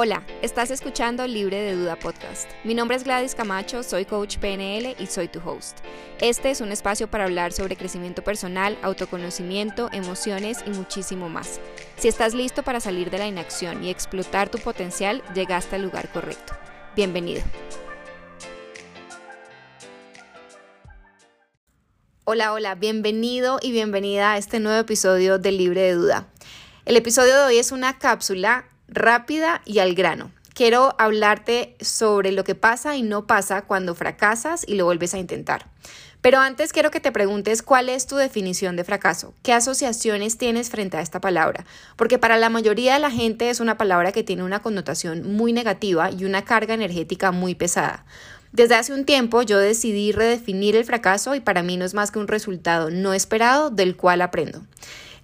Hola, estás escuchando Libre de Duda Podcast. Mi nombre es Gladys Camacho, soy coach PNL y soy tu host. Este es un espacio para hablar sobre crecimiento personal, autoconocimiento, emociones y muchísimo más. Si estás listo para salir de la inacción y explotar tu potencial, llegaste al lugar correcto. Bienvenido. Hola, hola, bienvenido y bienvenida a este nuevo episodio de Libre de Duda. El episodio de hoy es una cápsula rápida y al grano. Quiero hablarte sobre lo que pasa y no pasa cuando fracasas y lo vuelves a intentar. Pero antes quiero que te preguntes cuál es tu definición de fracaso, qué asociaciones tienes frente a esta palabra, porque para la mayoría de la gente es una palabra que tiene una connotación muy negativa y una carga energética muy pesada. Desde hace un tiempo yo decidí redefinir el fracaso y para mí no es más que un resultado no esperado del cual aprendo.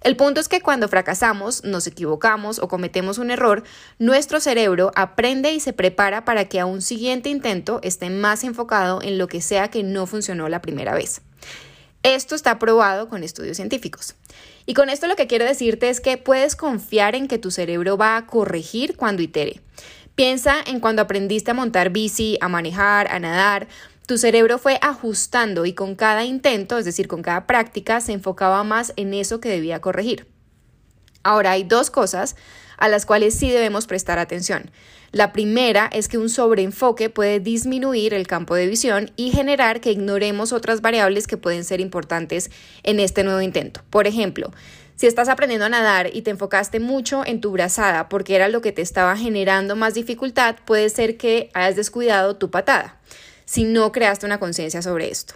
El punto es que cuando fracasamos, nos equivocamos o cometemos un error, nuestro cerebro aprende y se prepara para que a un siguiente intento esté más enfocado en lo que sea que no funcionó la primera vez. Esto está probado con estudios científicos. Y con esto lo que quiero decirte es que puedes confiar en que tu cerebro va a corregir cuando itere. Piensa en cuando aprendiste a montar bici, a manejar, a nadar, tu cerebro fue ajustando y con cada intento, es decir, con cada práctica, se enfocaba más en eso que debía corregir. Ahora hay dos cosas a las cuales sí debemos prestar atención. La primera es que un sobreenfoque puede disminuir el campo de visión y generar que ignoremos otras variables que pueden ser importantes en este nuevo intento. Por ejemplo, si estás aprendiendo a nadar y te enfocaste mucho en tu brazada porque era lo que te estaba generando más dificultad, puede ser que hayas descuidado tu patada si no creaste una conciencia sobre esto.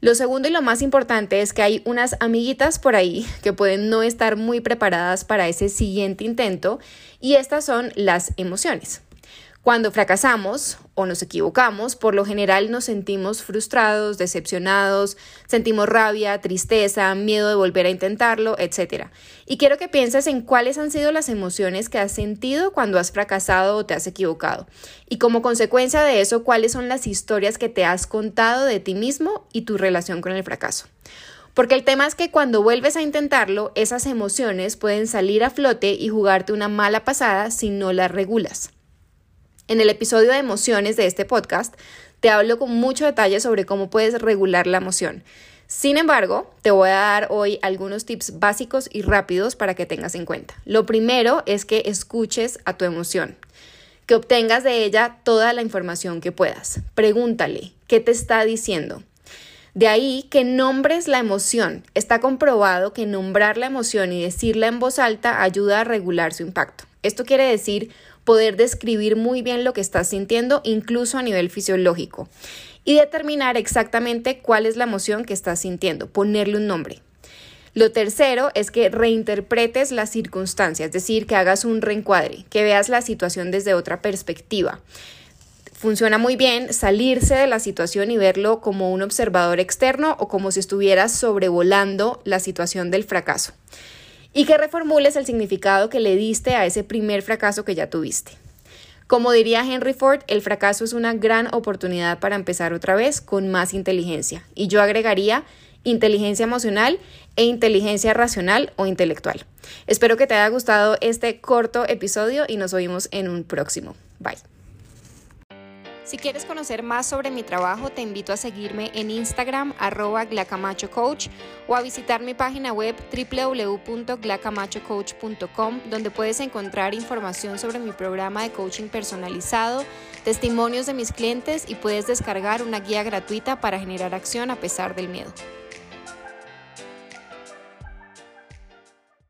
Lo segundo y lo más importante es que hay unas amiguitas por ahí que pueden no estar muy preparadas para ese siguiente intento y estas son las emociones. Cuando fracasamos o nos equivocamos, por lo general nos sentimos frustrados, decepcionados, sentimos rabia, tristeza, miedo de volver a intentarlo, etc. Y quiero que pienses en cuáles han sido las emociones que has sentido cuando has fracasado o te has equivocado. Y como consecuencia de eso, cuáles son las historias que te has contado de ti mismo y tu relación con el fracaso. Porque el tema es que cuando vuelves a intentarlo, esas emociones pueden salir a flote y jugarte una mala pasada si no las regulas. En el episodio de emociones de este podcast te hablo con mucho detalle sobre cómo puedes regular la emoción. Sin embargo, te voy a dar hoy algunos tips básicos y rápidos para que tengas en cuenta. Lo primero es que escuches a tu emoción, que obtengas de ella toda la información que puedas. Pregúntale, ¿qué te está diciendo? De ahí que nombres la emoción. Está comprobado que nombrar la emoción y decirla en voz alta ayuda a regular su impacto. Esto quiere decir poder describir muy bien lo que estás sintiendo, incluso a nivel fisiológico, y determinar exactamente cuál es la emoción que estás sintiendo, ponerle un nombre. Lo tercero es que reinterpretes las circunstancias, es decir, que hagas un reencuadre, que veas la situación desde otra perspectiva. Funciona muy bien salirse de la situación y verlo como un observador externo o como si estuvieras sobrevolando la situación del fracaso y que reformules el significado que le diste a ese primer fracaso que ya tuviste. Como diría Henry Ford, el fracaso es una gran oportunidad para empezar otra vez con más inteligencia. Y yo agregaría inteligencia emocional e inteligencia racional o intelectual. Espero que te haya gustado este corto episodio y nos oímos en un próximo. Bye. Si quieres conocer más sobre mi trabajo, te invito a seguirme en Instagram arroba glacamachocoach o a visitar mi página web www.glacamachocoach.com donde puedes encontrar información sobre mi programa de coaching personalizado, testimonios de mis clientes y puedes descargar una guía gratuita para generar acción a pesar del miedo.